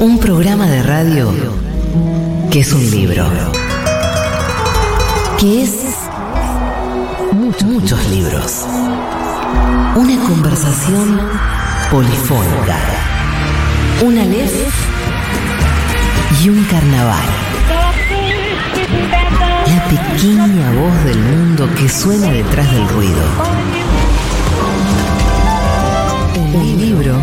Un programa de radio que es un libro. Que es muchos, libros. Una conversación polifónica. Una lez y un carnaval. La pequeña voz del mundo que suena detrás del ruido. Un libro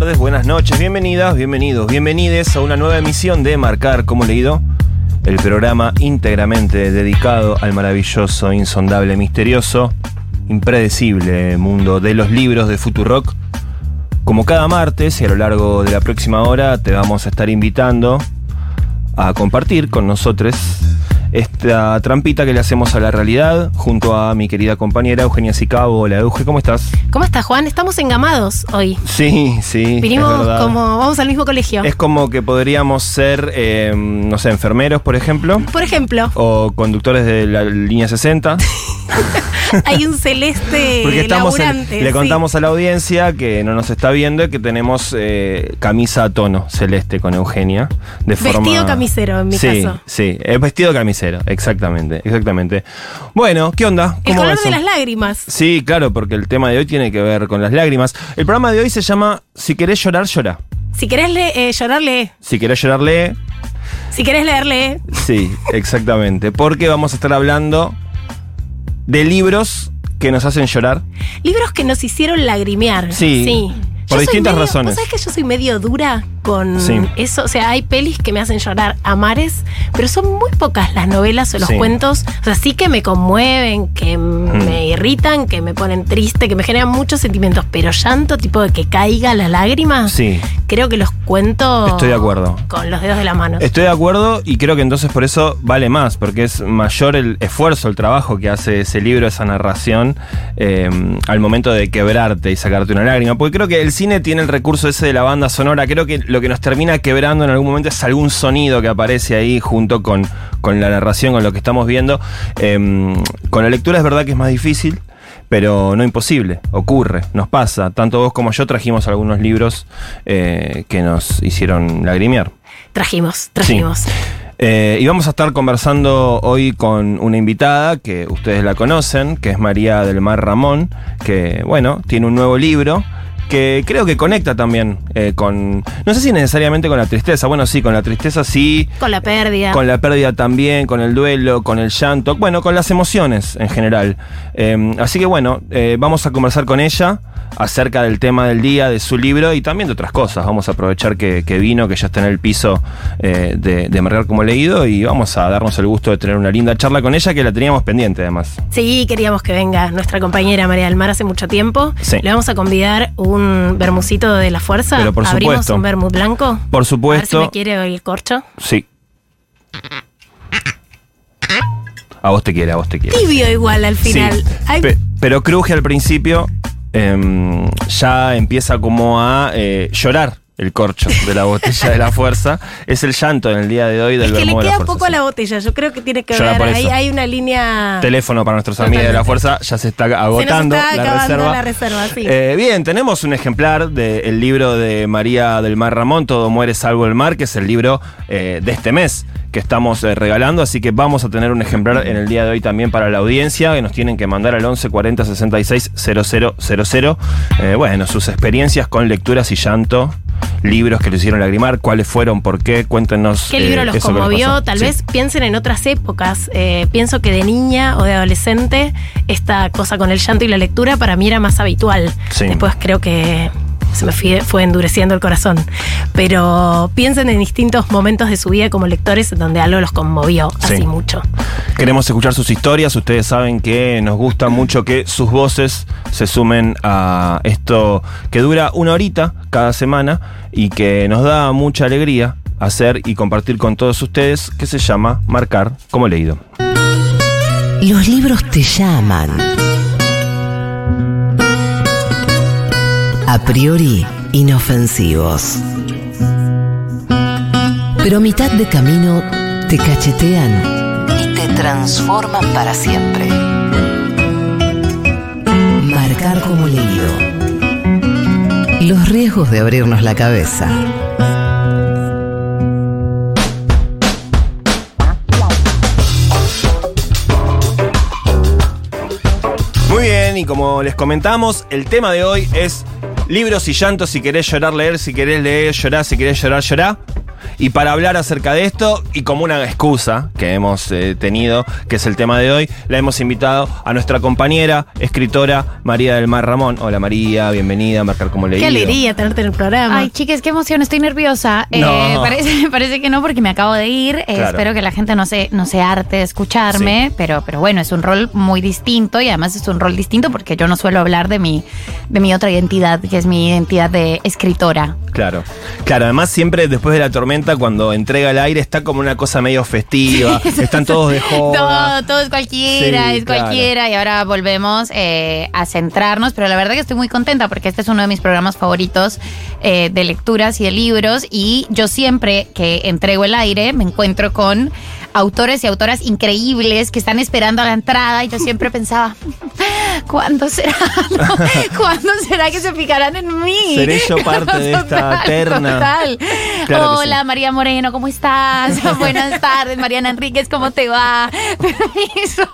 tardes, buenas noches, bienvenidas, bienvenidos, bienvenides a una nueva emisión de Marcar como leído, el programa íntegramente dedicado al maravilloso, insondable, misterioso, impredecible mundo de los libros de Futurock. Como cada martes y a lo largo de la próxima hora te vamos a estar invitando a compartir con nosotros esta trampita que le hacemos a la realidad junto a mi querida compañera Eugenia Sicabo. Hola Euge, ¿cómo estás? ¿Cómo estás, Juan? Estamos engamados hoy. Sí, sí. Vinimos como, vamos al mismo colegio. Es como que podríamos ser, eh, no sé, enfermeros, por ejemplo, Por ejemplo, o conductores de la línea 60. hay un celeste Porque estamos en- le sí. contamos a la audiencia que no nos está viendo que tenemos eh, camisa a tono celeste con Eugenia. De Vestido forma... camisero, en mi sí, caso. Sí, es vestido camisero, exactamente, exactamente. Bueno, ¿qué onda? El ¿Cómo va color de eso? las lágrimas. Sí, claro, porque el tema de hoy tiene que ver con las lágrimas. El programa de hoy se llama Si querés llorar, llora. Si querés le- eh, llorar, lee. Si querés llorar, lee. Si querés leer, lee. Sí, exactamente. Porque vamos a estar hablando de libros que nos hacen llorar. Libros que nos hicieron lagrimear. Sí, por distintas medio- razones. ¿vos sabés que yo soy medio dura con Sí. eso? O sea, hay pelis que me hacen llorar a mares, pero son muy pocas las novelas o los Sí. Cuentos. O sea, sí que me conmueven, que me irritan, que me ponen triste, que me generan muchos sentimientos, pero llanto, tipo de que caiga la lágrima. Sí, Creo que los cuento. Estoy de acuerdo. Con los dedos de la mano. estoy de acuerdo y creo que entonces por eso vale más, porque es mayor el esfuerzo, el trabajo que hace ese libro, esa narración, eh, al momento de quebrarte y sacarte una lágrima. Porque creo que el cine tiene el recurso ese de la banda sonora. Creo que lo que nos termina quebrando en algún momento es algún sonido que aparece ahí junto con, con la narración, con lo que estamos viendo. Eh, con la lectura es verdad que es más difícil. Pero no imposible, ocurre, nos pasa. Tanto vos como yo trajimos algunos libros eh, que nos hicieron lagrimear. Trajimos, trajimos. Eh, y vamos a estar conversando hoy con una invitada que ustedes la conocen, que es María del Mar Ramón, que, bueno, tiene un nuevo libro que creo que conecta también eh, con, no sé si necesariamente con la tristeza, bueno, sí, con la tristeza sí, Con la pérdida. con la pérdida también, con el duelo, con el llanto, bueno, con las emociones en general. Eh, así que bueno, eh, vamos a conversar con ella acerca del tema del día, de su libro y también de otras cosas. Vamos a aprovechar que, que vino, que ya está en el piso eh, de, de Marcar como leído y vamos a darnos el gusto de tener una linda charla con ella que la teníamos pendiente además. Sí, queríamos que venga nuestra compañera María del Mar hace mucho tiempo. Sí. Le vamos a convidar un bermucito de la fuerza. Pero por Abrimos supuesto. un vermut blanco. Por A ver si supuesto, me quiere el corcho. sí. A vos te quiere, a vos te quiere. Tibio igual al final. Sí, Ay, pe- pero cruje al principio em, ya empieza como a eh, llorar el corcho de la botella de la fuerza. Es el llanto en el día de hoy del es que le de la queda Fuerza, poco a sí. la botella. Yo creo que tiene que Llora ver. por Ahí eso. hay una línea. Teléfono para nuestros amigos de la fuerza, ya se está agotando está la reserva. la reserva, sí. Eh, bien, tenemos un ejemplar del libro de María del Mar Ramón, Todo muere salvo el mar, que es el libro eh, de este mes que estamos eh, regalando, así que vamos a tener un ejemplar en el día de hoy también para la audiencia, que nos tienen que mandar al 11 40 66 000. Eh, bueno, sus experiencias con lecturas y llanto, libros que le hicieron lagrimar, cuáles fueron, por qué, cuéntenos. ¿Qué eh, libro los que les conmovió? Tal Sí. vez piensen en otras épocas. Eh, pienso que de niña o de adolescente esta cosa con el llanto y la lectura para mí era más habitual. Sí. Después creo que se me fue, fue endureciendo el corazón. Pero piensen en distintos momentos de su vida como lectores donde algo los conmovió Sí. así mucho. Queremos escuchar sus historias. Ustedes saben que nos gusta mucho que sus voces se sumen a esto que dura una horita cada semana y que nos da mucha alegría hacer y compartir con todos ustedes, que se llama Marcar como leído. Los libros te llaman. A priori inofensivos. Pero a mitad de camino te cachetean y te transforman para siempre. Marcar como leído. Los riesgos de abrirnos la cabeza. Muy bien, y como les comentamos, el tema de hoy es libros y llantos. Si querés llorar, leer. Si querés leer, llorar. Si querés llorar, llorar. Y para hablar acerca de esto, y como una excusa que hemos eh, tenido, que es el tema de hoy, la hemos invitado a nuestra compañera, escritora María del Mar Ramón. Hola María, bienvenida a Marcar como leído. Qué alegría tenerte en el programa. Ay, chicas, qué emoción, estoy nerviosa. Eh, No. parece, parece que no, porque me acabo de ir. Eh, Claro. espero que la gente no se, no se harte de escucharme, pero, pero bueno, es un rol muy distinto y además es un rol distinto porque yo no suelo hablar de mi, de mi otra identidad, que es mi identidad de escritora. Claro, claro, además siempre después de la tormenta, cuando entrega el aire, está como una cosa medio festiva, están todos de joda. Todo, todo es cualquiera, Sí, es claro. cualquiera. Y ahora volvemos eh, a centrarnos. Pero la verdad que estoy muy contenta porque este es uno de mis programas favoritos eh, de lecturas y de libros. Y yo siempre que entrego el aire me encuentro con autores y autoras increíbles que están esperando a la entrada. Y yo siempre pensaba, ¿cuándo será? no? ¿Cuándo será que se fijarán en mí? Seré yo parte de esta terna. Total. Claro que Hola, sí. María Moreno, ¿cómo estás? Buenas tardes, Mariana Enríquez, ¿cómo te va? Permiso.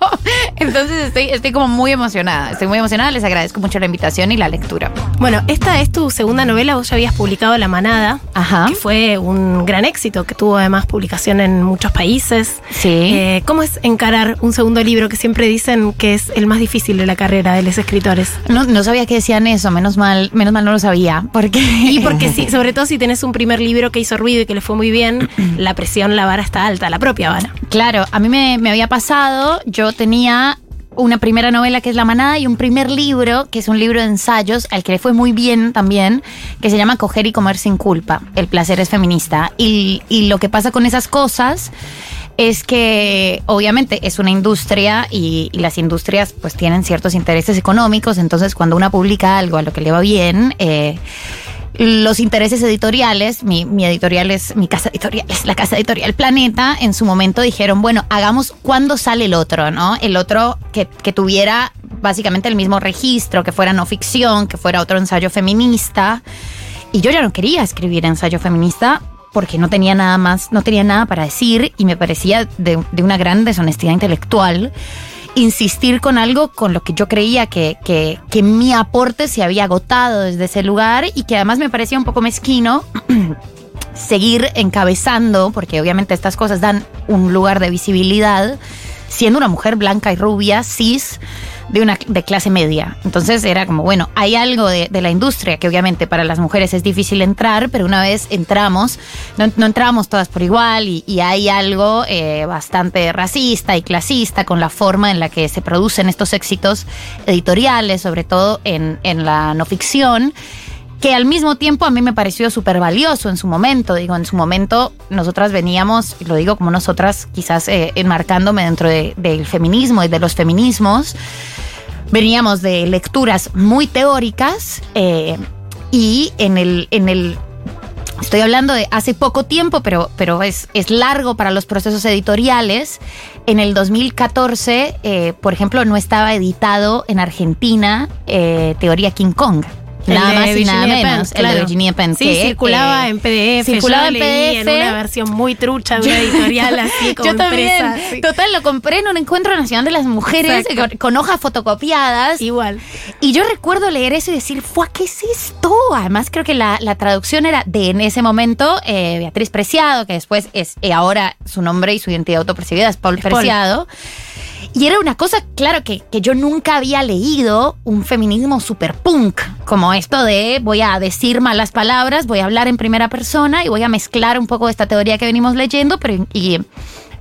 Entonces estoy, estoy como muy emocionada. Estoy muy emocionada. Les agradezco mucho la invitación y la lectura. Bueno, esta es tu segunda novela, vos ya habías publicado La Manada, Ajá. que fue un gran éxito, que tuvo además publicación en muchos países. Sí. Eh, ¿Cómo es encarar un segundo libro que siempre dicen que es el más difícil de la carrera de los escritores? No, no sabía que decían eso, menos mal, menos mal no lo sabía. Porque. Y porque sí, sobre todo si tenés un primer libro que hizo ruido y que le fue muy bien, la presión, la vara está alta, la propia vara. Claro, a mí me, me había pasado, yo tenía una primera novela que es La Manada y un primer libro que es un libro de ensayos al que le fue muy bien también, que se llama Coger y Comer sin culpa, El placer es feminista. Y, y lo que pasa con esas cosas es que obviamente es una industria y, las industrias pues tienen ciertos intereses económicos, entonces cuando una publica algo a lo que le va bien, eh, los intereses editoriales, mi, mi editorial es, mi casa editorial es la casa editorial Planeta, en su momento dijeron, bueno, hagamos cuándo sale el otro, ¿no? El otro que, que tuviera básicamente el mismo registro, que fuera no ficción, que fuera otro ensayo feminista. Y yo ya no quería escribir ensayo feminista porque no tenía nada más, no tenía nada para decir y me parecía de, una gran deshonestidad intelectual insistir con algo con lo que yo creía que, que, que mi aporte se había agotado desde ese lugar y que además me parecía un poco mezquino seguir encabezando, porque obviamente estas cosas dan un lugar de visibilidad, siendo una mujer blanca y rubia, cis, de una de clase media. Entonces era como, bueno, hay algo de, la industria que obviamente para las mujeres es difícil entrar, pero una vez entramos, no, entramos todas por igual y, y hay algo eh, bastante racista y clasista con la forma en la que se producen estos éxitos editoriales, sobre todo en, en la no ficción que al mismo tiempo a mí me pareció súper valioso en su momento. Digo, en su momento nosotras veníamos, y lo digo como nosotras, quizás eh, enmarcándome dentro de- del feminismo y de los feminismos, veníamos de lecturas muy teóricas eh, y en el, en el Estoy hablando de hace poco tiempo, pero, pero es, es largo para los procesos editoriales. En el 2014, eh, por ejemplo, no estaba editado en Argentina eh, Teoría King Kong. El Nada más y nada menos. El claro. de Virginia Penn. Sí, que, circulaba eh, en PDF. circulaba yo en lo leí PDF. en una versión muy trucha de una editorial así como Yo también. empresa. sí. Total, lo compré en un encuentro nacional de las mujeres con, con hojas fotocopiadas. Igual. Y yo recuerdo leer eso y decir, "Fua, ¿qué es esto? Además, creo que la, la traducción era de en ese momento eh, Beatriz Preciado, que después es eh, ahora su nombre y su identidad autopercibida es Paul Es Paul. Y era una cosa, claro, que, que yo nunca había leído un feminismo super punk, como esto de voy a decir malas palabras, voy a hablar en primera persona y voy a mezclar un poco esta teoría que venimos leyendo, pero y,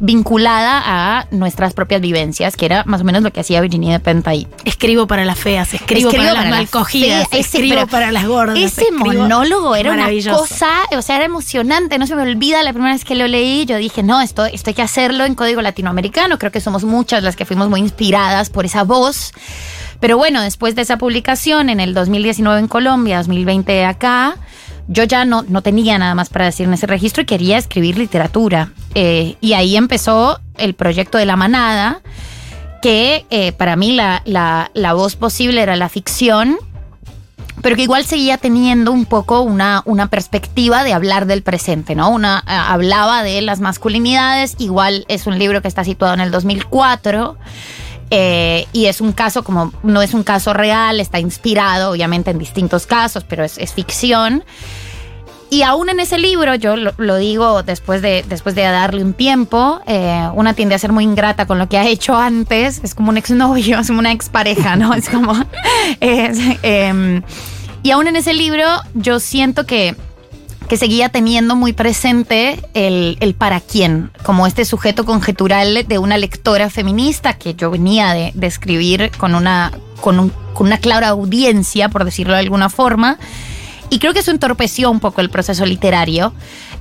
vinculada a nuestras propias vivencias, que era más o menos lo que hacía Virginia Despentes ahí. Escribo para las feas, escribo, Escribo para, para las las mal cogidas, feas, ese- escribo pero para las gordas. Ese monólogo era una cosa, o sea, era emocionante, no se me olvida la primera vez que lo leí, yo dije, no, esto, esto hay que hacerlo en código latinoamericano, creo que somos muchas las que fuimos muy inspiradas por esa voz. Pero bueno, después de esa publicación en el 2019 en Colombia, 2020 acá, yo ya no, no tenía nada más para decir en ese registro y quería escribir literatura. Eh, y ahí empezó el proyecto de la manada, que eh, para mí la, la- la voz posible era la ficción, pero que igual seguía teniendo un poco una, una perspectiva de hablar del presente, ¿no? Una, eh, hablaba de las masculinidades, igual es un libro que está situado en el 2004. eh, y es un caso como, no es un caso real, está inspirado obviamente en distintos casos, pero es, es ficción. Y aún en ese libro, yo lo, digo después de, después de darle un tiempo, eh, una tiende a ser muy ingrata con lo que ha hecho antes, es como un exnovio, es como una expareja, ¿no? Es como... es, em, y aún en ese libro yo siento que, que seguía teniendo muy presente el, el para quién, como este sujeto conjetural de una lectora feminista que yo venía de, de escribir con una, con, un- con una clara audiencia, por decirlo de alguna forma. Y creo que eso entorpeció un poco el proceso literario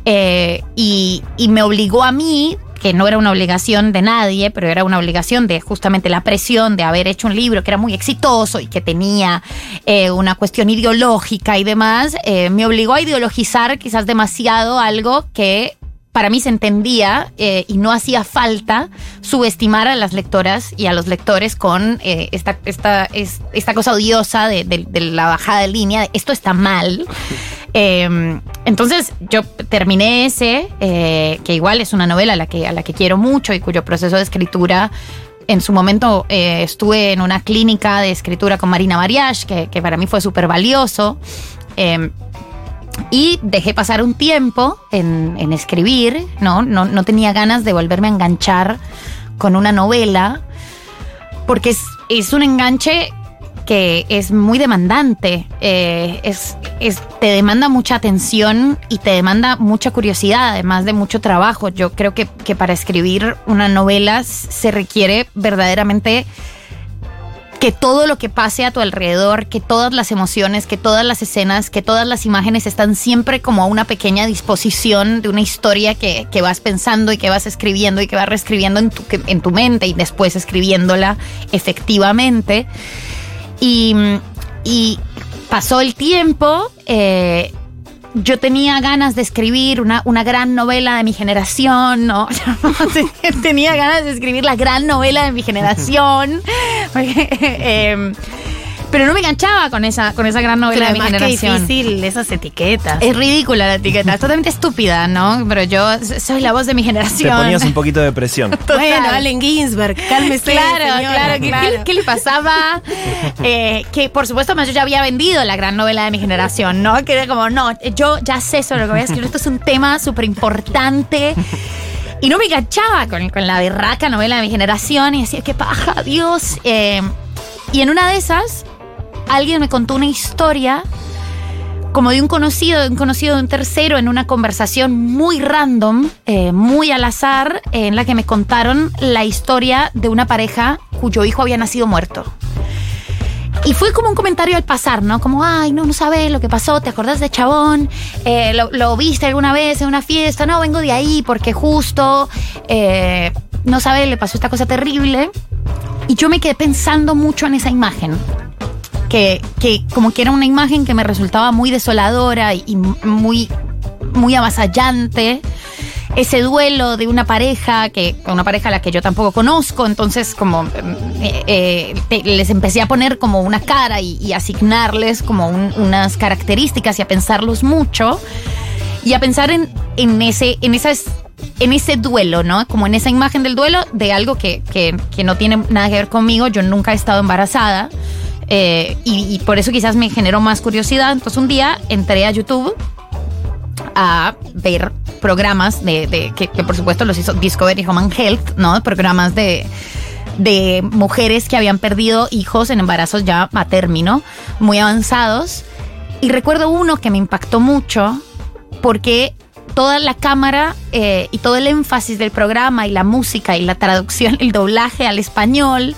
eh, y, y me obligó a mí, que no era una obligación de nadie, pero era una obligación de justamente la presión de haber hecho un libro que era muy exitoso y que tenía eh, una cuestión ideológica y demás, eh, me obligó a ideologizar quizás demasiado algo que para mí se entendía eh, y no hacía falta subestimar a las lectoras y a los lectores con eh, esta, esta, es- esta cosa odiosa de, de- de la bajada de línea, de esto está mal. Eh, entonces yo terminé ese, eh, que igual es una novela a la, que, a la que quiero mucho y cuyo proceso de escritura en su momento eh, estuve en una clínica de escritura con Marina Mariach, que, que para mí fue súper valioso. Eh, y dejé pasar un tiempo en, en escribir, ¿no? ¿no? No tenía ganas de volverme a enganchar con una novela, porque es, es un enganche que es muy demandante, eh, es, es- te demanda mucha atención y te demanda mucha curiosidad, además de mucho trabajo. Yo creo que, que para escribir una novela se requiere verdaderamente que todo lo que pase a tu alrededor, que todas las emociones, que todas las escenas, que todas las imágenes están siempre como a una pequeña disposición de una historia que, que vas pensando y que vas escribiendo y que vas reescribiendo en tu, en tu mente y después escribiéndola efectivamente. Y, y pasó el tiempo. eh, yo tenía ganas de escribir una, una gran novela de mi generación, ¿no? tenía ganas de escribir la gran novela de mi generación. Eh, pero no me enganchaba con esa, con esa gran novela Pero de mi generación. difícil esas etiquetas. Es ridícula la etiqueta, es totalmente estúpida, ¿no? Pero yo soy la voz de mi Te generación. ponías un poquito de presión. Bueno, Allen Ginsberg, cálmese. Claro, señora, claro. ¿Qué, claro. qué- qué le pasaba? Eh, que por supuesto, más yo ya había vendido la gran novela de mi generación, ¿no? Que era como, no, yo ya sé sobre lo que voy a escribir. Esto es un tema súper importante. Y no me enganchaba con, con la berraca novela de mi generación y decía, qué paja, Dios. Eh, y en una de esas, alguien me contó una historia como de un conocido, de un conocido de un tercero, en una conversación muy random, eh, muy al azar, en la que me contaron la historia de una pareja cuyo hijo había nacido muerto. Y fue como un comentario al pasar, ¿no? Como, ay, no, no sabes lo que pasó, ¿te acordás de Chabón? Eh, lo, lo viste alguna vez en una fiesta? No, vengo de ahí porque justo, eh, no sabes, le pasó esta cosa terrible. Y yo me quedé pensando mucho en esa imagen que, que como que era una imagen que me resultaba muy desoladora y, muy, muy avasallante. Ese duelo de una pareja, que una pareja a la que yo tampoco conozco, entonces como eh, eh, les empecé a poner como una cara y, y asignarles como un- unas características y a pensarlos mucho y a pensar en, en ese, en esas, en ese duelo, ¿no? Como en esa imagen del duelo de algo que, que- que no tiene nada que ver conmigo. Yo nunca he estado embarazada. Eh, y, por eso quizás me generó más curiosidad. Entonces un día entré a YouTube a ver programas de, que por supuesto los hizo Discovery Home and Health, ¿no? Programas de, de mujeres que habían perdido hijos en embarazos ya a término, muy avanzados. Y recuerdo uno que me impactó mucho porque toda la cámara eh, y todo el énfasis del programa y la música y la traducción, el doblaje al español,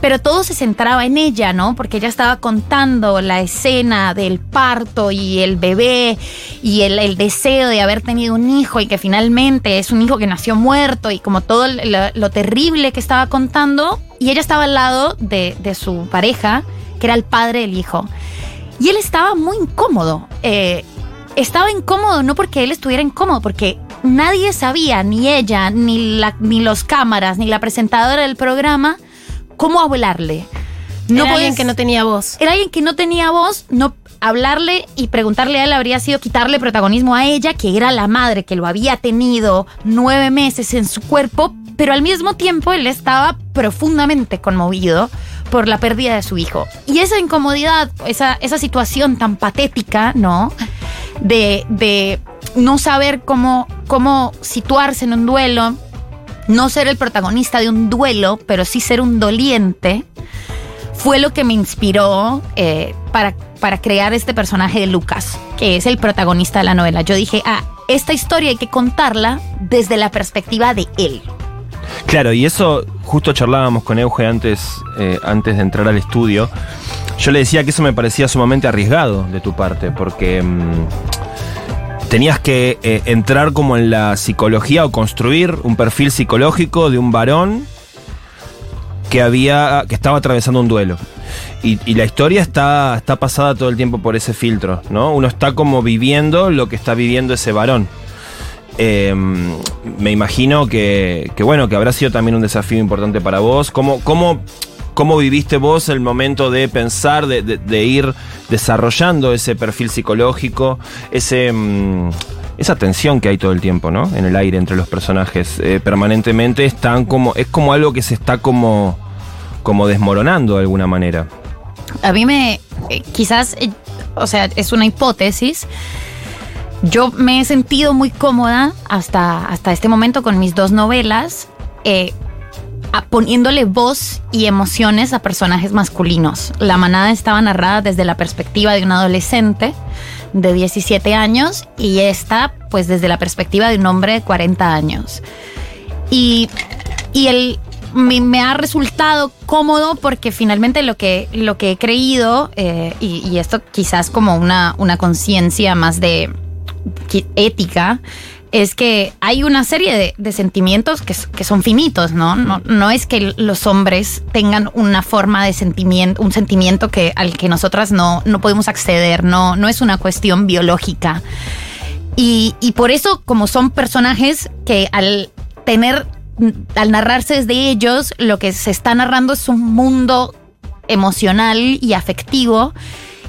pero todo se centraba en ella, ¿no? Porque ella estaba contando la escena del parto y el bebé y el, deseo de haber tenido un hijo y que finalmente es un hijo que nació muerto y como todo lo, lo terrible que estaba contando. Y ella estaba al lado de, de, su pareja, que era el padre del hijo. Y él estaba muy incómodo. Eh, estaba incómodo no porque él estuviera incómodo, porque nadie sabía, ni ella, ni, la, ni los cámaras, ni la presentadora del programa, cómo hablarle. No era alguien que no tenía voz. Era alguien que no tenía voz, no hablarle y preguntarle a él habría sido quitarle protagonismo a ella, que era la madre que lo había tenido nueve meses en su cuerpo, pero al mismo tiempo él estaba profundamente conmovido por la pérdida de su hijo. Y esa incomodidad, esa, esa situación tan patética, ¿no? De, de no saber cómo, cómo situarse en un duelo, no ser el protagonista de un duelo, pero sí ser un doliente, fue lo que me inspiró eh, para, para crear este personaje de Lucas, que es el protagonista de la novela. Yo dije, ah, esta historia hay que contarla desde la perspectiva de él. Claro, y eso justo charlábamos con Euge antes, eh, antes de entrar al estudio. Yo le decía que eso me parecía sumamente arriesgado de tu parte, porque mmm, tenías que eh, entrar como en la psicología o construir un perfil psicológico de un varón que había que estaba atravesando un duelo. Y, la historia está, está pasada todo el tiempo por ese filtro, ¿no? Uno está como viviendo lo que está viviendo ese varón. Eh, me imagino que, que, bueno, que habrá sido también un desafío importante para vos. ¿Cómo, cómo, cómo viviste vos el momento de pensar, de, ir desarrollando ese perfil psicológico, ese... Mmm, esa tensión que hay todo el tiempo, ¿no? En el aire entre los personajes. Eh, permanentemente están como. Es como algo que se está como. como desmoronando de alguna manera. A mí me. Eh, quizás. Eh, o sea, es una hipótesis. Yo me he sentido muy cómoda hasta, hasta este momento con mis dos novelas. A, poniéndole voz y emociones a personajes masculinos. La manada estaba narrada desde la perspectiva de un adolescente de 17 años y esta pues desde la perspectiva de un hombre de 40 años. Y, y el, me, me, ha resultado cómodo porque finalmente lo que, lo que he creído, eh, y, y, esto quizás como una, una conciencia más de ética, es que hay una serie de, sentimientos que, son finitos, ¿no? ¿no? No es que los hombres tengan una forma de sentimiento, un sentimiento que, al que nosotras no, no podemos acceder, no, no es una cuestión biológica. Y, y por eso, como son personajes que al tener, al narrarse desde ellos, lo que se está narrando es un mundo emocional y afectivo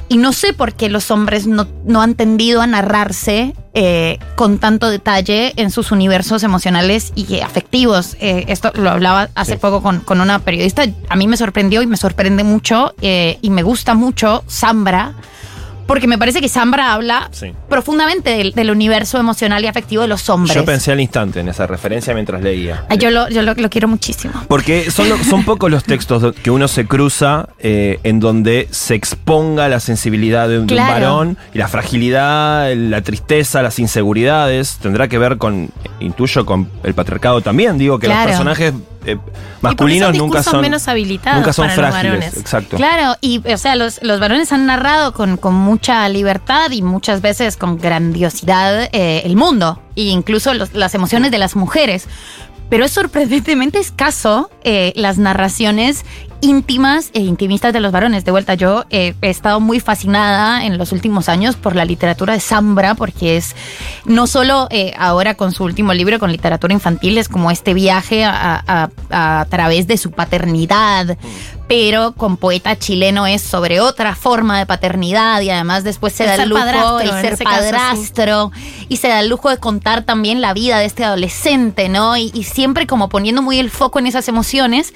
y no sé por qué los hombres no, no han tendido a narrarse eh, con tanto detalle en sus universos emocionales y afectivos. Eh, esto lo hablaba hace sí. poco con, con, una periodista. A mí me sorprendió y me sorprende mucho eh, y me gusta mucho Zambra porque me parece que Zambra habla sí. profundamente del, del, universo emocional y afectivo de los hombres. Yo pensé al instante en esa referencia mientras leía. Ay, yo lo, yo lo, lo quiero muchísimo. Porque son, son pocos los textos que uno se cruza eh, en donde se exponga la sensibilidad de, claro. de, un varón y la fragilidad, la tristeza, las inseguridades. Tendrá que ver con, intuyo, con el patriarcado también. Digo que claro. los personajes eh, masculinos nunca son menos habilitados nunca son para frágiles exacto. Claro y o sea los, los varones han narrado con, con, mucha libertad y muchas veces con grandiosidad eh, el mundo e incluso los, las emociones de las mujeres pero es sorprendentemente escaso eh, las narraciones íntimas e intimistas de los varones. De vuelta, yo eh, he estado muy fascinada en los últimos años por la literatura de Zambra, porque es no solo eh, ahora con su último libro, con literatura infantil, es como este viaje a, través de su paternidad, pero con poeta chileno es sobre otra forma de paternidad y además después se el da el lujo el ser padrastro caso, sí. y se da el lujo de contar también la vida de este adolescente, ¿no? Y, y siempre como poniendo muy el foco en esas emociones.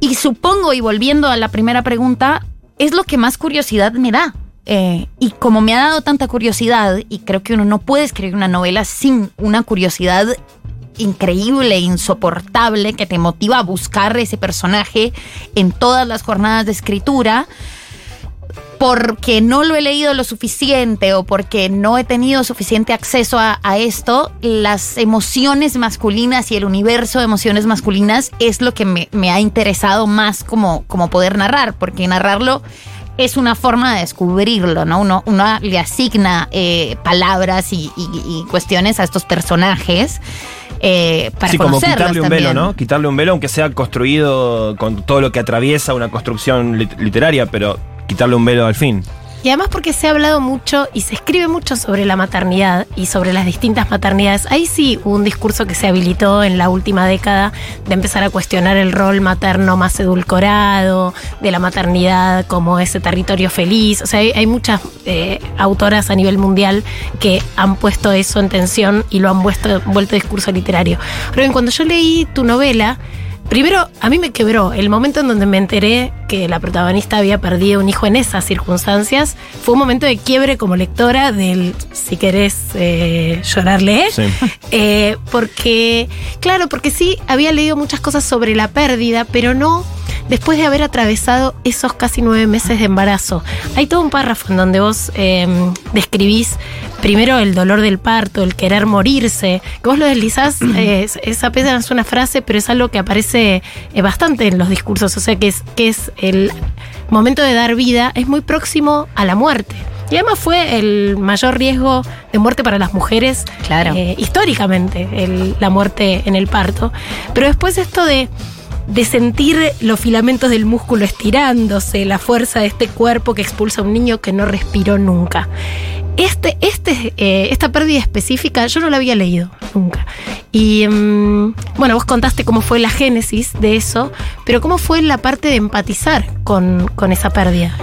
Y supongo, y volviendo a la primera pregunta, es lo que más curiosidad me da. Eh, y como me ha dado tanta curiosidad, y creo que uno no puede escribir una novela sin una curiosidad increíble, insoportable, que te motiva a buscar ese personaje en todas las jornadas de escritura porque no lo he leído lo suficiente o porque no he tenido suficiente acceso a, esto, las emociones masculinas y el universo de emociones masculinas es lo que me, me ha interesado más como, como poder narrar, porque narrarlo es una forma de descubrirlo, ¿no? Uno, uno le asigna eh, palabras y, y, y, cuestiones a estos personajes. Eh, para sí, como quitarle un también. velo, ¿no? Quitarle un velo, aunque sea construido con todo lo que atraviesa una construcción lit literaria, pero quitarle un velo al fin. Y además porque se ha hablado mucho y se escribe mucho sobre la maternidad y sobre las distintas maternidades. Ahí sí hubo un discurso que se habilitó en la última década de empezar a cuestionar el rol materno más edulcorado, de la maternidad como ese territorio feliz. O sea, hay, muchas eh, autoras a nivel mundial que han puesto eso en tensión y lo han vuelto, vuelto discurso literario. Pero cuando yo leí tu novela, Primero, a mí me quebró el momento en donde me enteré que la protagonista había perdido un hijo en esas circunstancias. Fue un momento de quiebre como lectora del, si querés eh, llorarle, Sí. eh, porque, claro, porque sí había leído muchas cosas sobre la pérdida, pero no después de haber atravesado esos casi nueve meses de embarazo. Hay todo un párrafo en donde vos eh, describís primero el dolor del parto, el querer morirse, que vos lo deslizás, eh, es- apenas una frase, pero es algo que aparece eh, bastante en los discursos, o sea que es, que es el momento de dar vida, es muy próximo a la muerte. Y además fue el mayor riesgo de muerte para las mujeres Claro. eh, históricamente, el- la muerte en el parto. Pero después esto de, de sentir los filamentos del músculo estirándose, la fuerza de este cuerpo que expulsa a un niño que no respiró nunca. Este, este, eh, esta pérdida específica yo no la había leído nunca. Y mm, bueno, vos contaste cómo fue la génesis de eso, pero cómo fue la parte de empatizar con, con esa pérdida.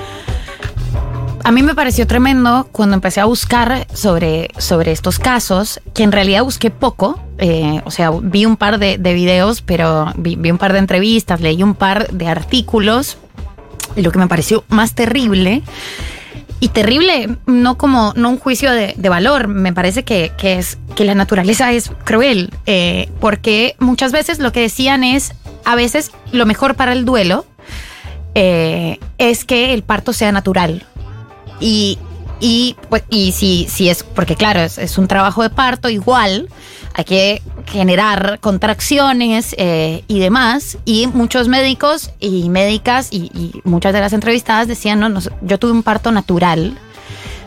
A mí me pareció tremendo cuando empecé a buscar sobre, sobre estos casos, que en realidad busqué poco. Eh, o sea, vi un par de, de videos, pero vi, un par de entrevistas, leí un par de artículos. Lo que me pareció más terrible, y terrible no como no un juicio de, de valor, me parece que, que es que la naturaleza es cruel, eh, porque muchas veces lo que decían es, a veces lo mejor para el duelo eh, es que el parto sea natural. Y, y, pues, y si, si es, porque claro, es, es un trabajo de parto igual, hay que generar contracciones eh, y demás. Y muchos médicos y médicas y, y muchas de las entrevistadas decían, no, no, yo tuve un parto natural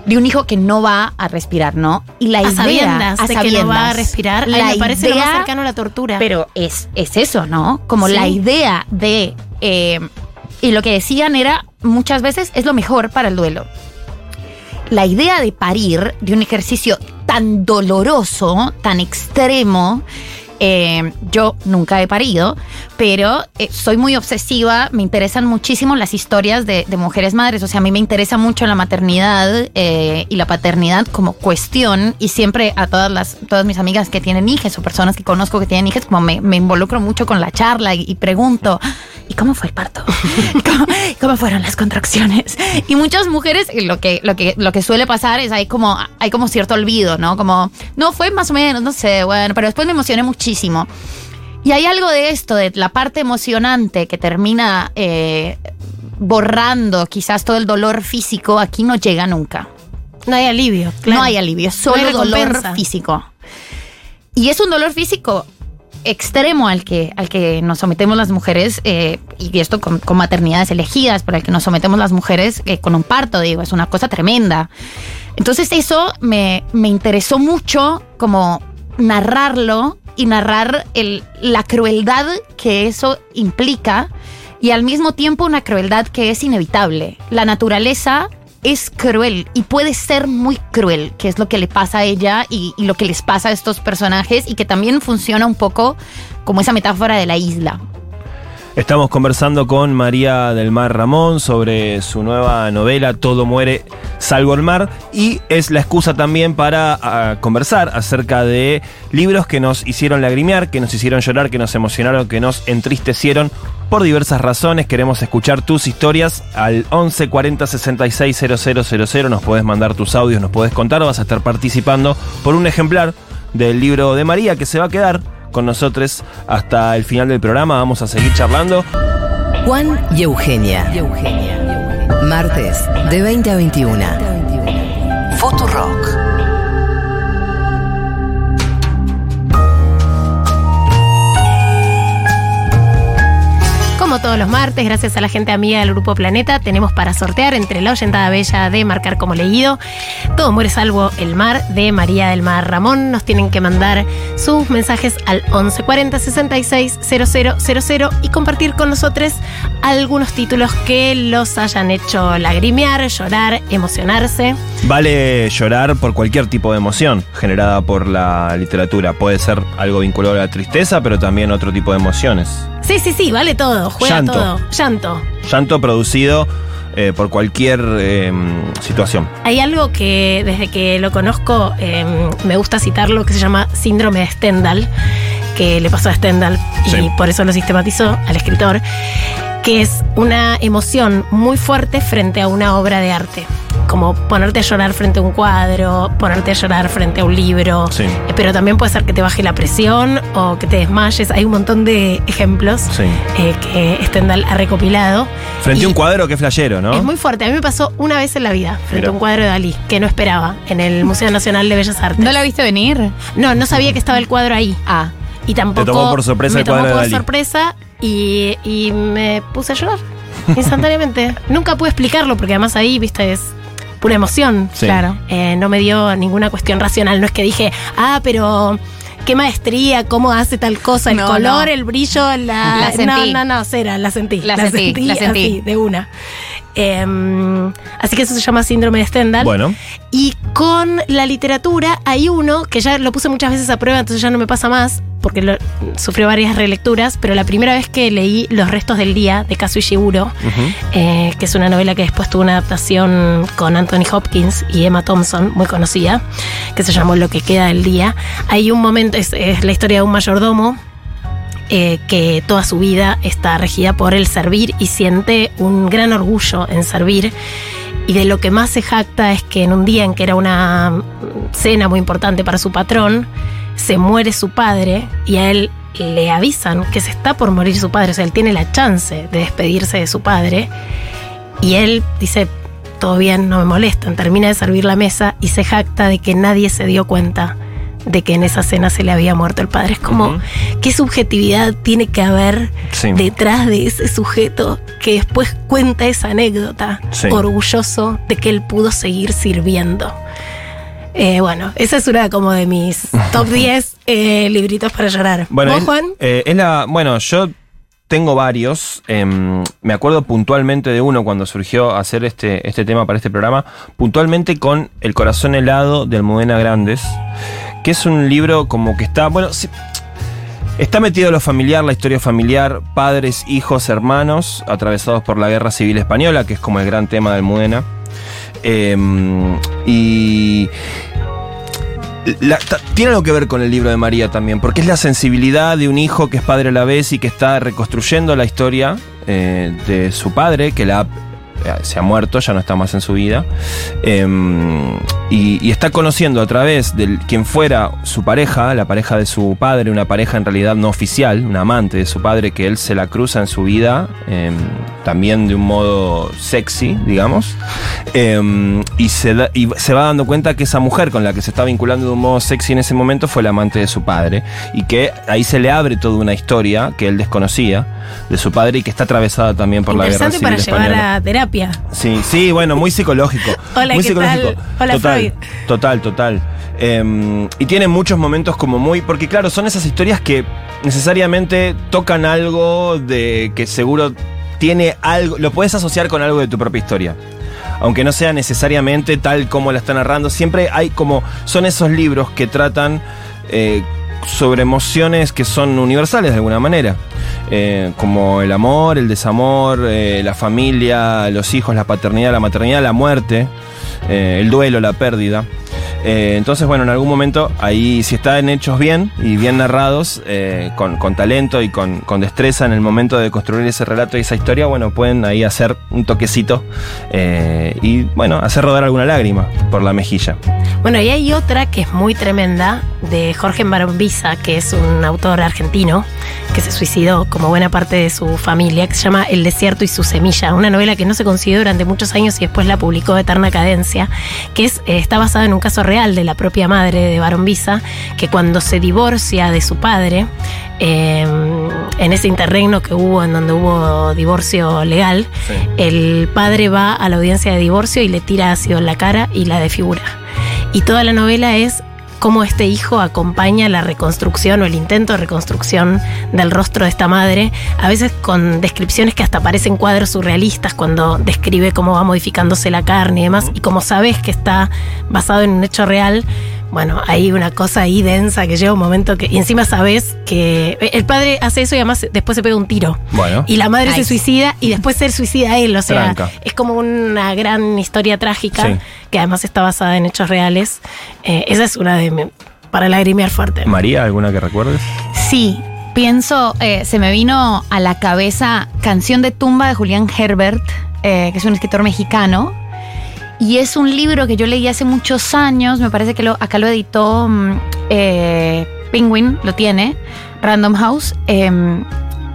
de un hijo que no va a respirar, ¿no? Y la a idea, sabiendas a de que no va a respirar, Ay, la me parece lo más cercano a la tortura. pero es, es eso, ¿no? Como Sí. la idea de... eh, y lo que decían era, muchas veces es lo mejor para el duelo. La idea de parir, de un ejercicio tan doloroso, tan extremo, eh, yo nunca he parido, pero eh, soy muy obsesiva, me interesan muchísimo las historias de, de mujeres madres, o sea, a mí me interesa mucho la maternidad eh, y la paternidad como cuestión y siempre a todas las todas mis amigas que tienen hijas o personas que conozco que tienen hijas, como me, me involucro mucho con la charla y, y pregunto, ¿y cómo fue el parto? ¿Cómo, cómo fueron las contracciones? Y muchas mujeres, lo que, lo que, lo que suele pasar es hay como, hay como cierto olvido, ¿no? Como, no, fue más o menos, no sé, bueno, pero después me emocioné muchísimo. Y hay algo de esto, de la parte emocionante que termina eh, borrando quizás todo el dolor físico, aquí no llega nunca. no hay alivio. claro. No hay alivio, solo No hay dolor físico. Y es un dolor físico extremo al que, al que nos sometemos las mujeres, eh, y esto con, con maternidades elegidas, pero al que nos sometemos las mujeres eh, con un parto, digo, es una cosa tremenda. Entonces eso me, me interesó mucho como narrarlo y narrar la crueldad que eso implica y al mismo tiempo una crueldad que es inevitable. La naturaleza es cruel y puede ser muy cruel, que es lo que le pasa a ella y lo que les pasa a estos personajes y que también funciona un poco como esa metáfora de la isla. Estamos conversando con María del Mar Ramón sobre su nueva novela Todo muere salvo el mar y es la excusa también para ah, conversar acerca de libros que nos hicieron lagrimear, que nos hicieron llorar, que nos emocionaron, que nos entristecieron por diversas razones. Queremos escuchar tus historias al 11 40 66 000. Nos puedes mandar tus audios, nos puedes contar, vas a estar participando por un ejemplar del libro de María que se va a quedar con nosotros hasta el final del programa. Vamos a seguir charlando. Juan y Eugenia. Martes de 20 a 21. Los martes, gracias a la gente amiga del Grupo Planeta, tenemos para sortear entre la oyentada bella de Marcar como leído, Todo muere salvo el mar de María del Mar Ramón. Nos tienen que mandar sus mensajes al 1140 66 000 y compartir con nosotros algunos títulos que los hayan hecho lagrimear, llorar, emocionarse. Vale llorar por cualquier tipo de emoción generada por la literatura. Puede ser algo vinculado a la tristeza, pero también otro tipo de emociones. Sí, sí, sí, vale todo, juega Llanto. todo. Llanto. Llanto producido eh, por cualquier eh, situación. Hay algo que desde que lo conozco eh, me gusta citarlo que se llama síndrome de Stendhal, que le pasó a Stendhal y por eso lo sistematizó al escritor, que es una emoción muy fuerte frente a una obra de arte. Como ponerte a llorar frente a un cuadro, ponerte a llorar frente a un libro. Sí. Eh, Pero también puede ser que te baje la presión o que te desmayes. Hay un montón de ejemplos Sí. eh, que Stendhal ha recopilado. Frente Y- a un cuadro que flashero, ¿no? es muy fuerte. A mí me pasó una vez en la vida, frente Mira. a un cuadro de Dalí, que no esperaba, en el Museo Nacional de Bellas Artes. ¿No la viste venir? No, no sabía que estaba el cuadro ahí. Ah. Y tampoco. Te tomó por sorpresa me el cuadro tomó de por Dalí. sorpresa y, y me puse a llorar instantáneamente. Nunca pude explicarlo porque además ahí, viste, es pura emoción. Sí. Claro. Eh, no me dio ninguna cuestión racional. No es que dije, ah, pero. Qué maestría, cómo hace tal cosa, el No, color, no. el brillo, la. La sentí. No, no, no, cera, la sentí. La sentí, la sentí. así, de una. Em, así que eso se llama síndrome de Stendhal. Bueno, Y con la literatura hay uno que ya lo puse muchas veces a prueba, entonces ya no me pasa más, porque lo- sufrió varias relecturas, pero la primera vez que leí Los restos del día de Kazuo Ishiguro, ujú. eh, que es una novela que después tuvo una adaptación con Anthony Hopkins y Emma Thompson, muy conocida, que se llamó Lo que queda del día, hay un momento, es, es la historia de un mayordomo eh, que toda su vida está regida por el servir y siente un gran orgullo en servir. Y de lo que más se jacta es que en un día en que era una cena muy importante para su patrón, se muere su padre y a él le avisan que se está por morir su padre, o sea, él tiene la chance de despedirse de su padre. Y él dice, todo bien, no me molestan, termina de servir la mesa y se jacta de que nadie se dio cuenta de que en esa cena se le había muerto el padre. Es como. ¿qué subjetividad tiene que haber Sí. detrás de ese sujeto que después cuenta esa anécdota, Sí. orgulloso de que él pudo seguir sirviendo? Eh, bueno, esa es una como de mis top 10 eh, libritos para llorar. Bueno, ¿Vos, Juan? eh, es la, bueno, yo tengo varios. em, me acuerdo puntualmente de uno cuando surgió hacer este, este tema para este programa, puntualmente con El corazón helado de Almudena Grandes, que es un libro como que está, bueno, sí, está metido lo familiar, la historia familiar, padres, hijos, hermanos, atravesados por la guerra civil española, que es como el gran tema de Almudena. Em, y tiene algo que ver con el libro de María también, porque es la sensibilidad de un hijo que es padre a la vez y que está reconstruyendo la historia eh, de su padre, que la eh, se ha muerto, ya no está más en su vida, em, y, y está conociendo a través de quien fuera su pareja, la pareja de su padre, una pareja en realidad no oficial, un amante de su padre, que él se la cruza en su vida, em, también de un modo sexy, digamos, em, y, se da- y se va dando cuenta que esa mujer con la que se está vinculando de un modo sexy en ese momento fue la amante de su padre, y que ahí se le abre toda una historia que él desconocía de su padre y que está atravesada también por la guerra civil para llevar española. a terapia. Sí, sí, bueno, muy psicológico. Hola, muy ¿qué tal? Hola, total, Freud. total, total. Eh, y tiene muchos momentos como muy. Porque, claro, son esas historias que necesariamente tocan algo de que seguro tiene algo. Lo puedes asociar con algo de tu propia historia. Aunque no sea necesariamente tal como la está narrando, siempre hay como. Son esos libros que tratan. eh, sobre emociones que son universales de alguna manera, Eh, como el amor, el desamor, eh, la familia, los hijos, la paternidad, la maternidad, la muerte, el duelo, la pérdida. Eh, entonces, bueno, en algún momento, ahí si están hechos bien y bien narrados, eh, con, talento y con, destreza en el momento de construir ese relato y esa historia, bueno, pueden ahí hacer un toquecito eh, y, bueno, hacer rodar alguna lágrima por la mejilla. Bueno, y hay otra que es muy tremenda, de Jorge Barbiza, que es un autor argentino que se suicidó como buena parte de su familia, que se llama El desierto y su semilla, una novela que no se consiguió durante muchos años y después la publicó Eterna Cadencia, que es, está basada en un caso real de la propia madre de Barón Visa, que cuando se divorcia de su padre, eh, en ese interregno que hubo, en donde hubo divorcio legal, Sí. el padre va a la audiencia de divorcio y le tira ácido en la cara y la desfigura. Y toda la novela es cómo este hijo acompaña la reconstrucción o el intento de reconstrucción del rostro de esta madre, a veces con descripciones que hasta parecen cuadros surrealistas cuando describe cómo va modificándose la carne y demás, y como sabes que está basado en un hecho real, bueno, hay una cosa ahí densa que llega un momento que, y encima sabes que el padre hace eso y además después se pega un tiro. Bueno. Y la madre Ay. se suicida y después se suicida él. O sea, Tranca. es como una gran historia trágica Sí. que además está basada en hechos reales. Eh, esa es una de mi- para lagrimear fuerte. María, ¿alguna que recuerdes? Sí, pienso, eh, se me vino a la cabeza Canción de tumba de Julián Herbert, eh, que es un escritor mexicano. Y es un libro que yo leí hace muchos años, me parece que lo, acá lo editó mm, eh, Penguin, lo tiene, Random House. eh,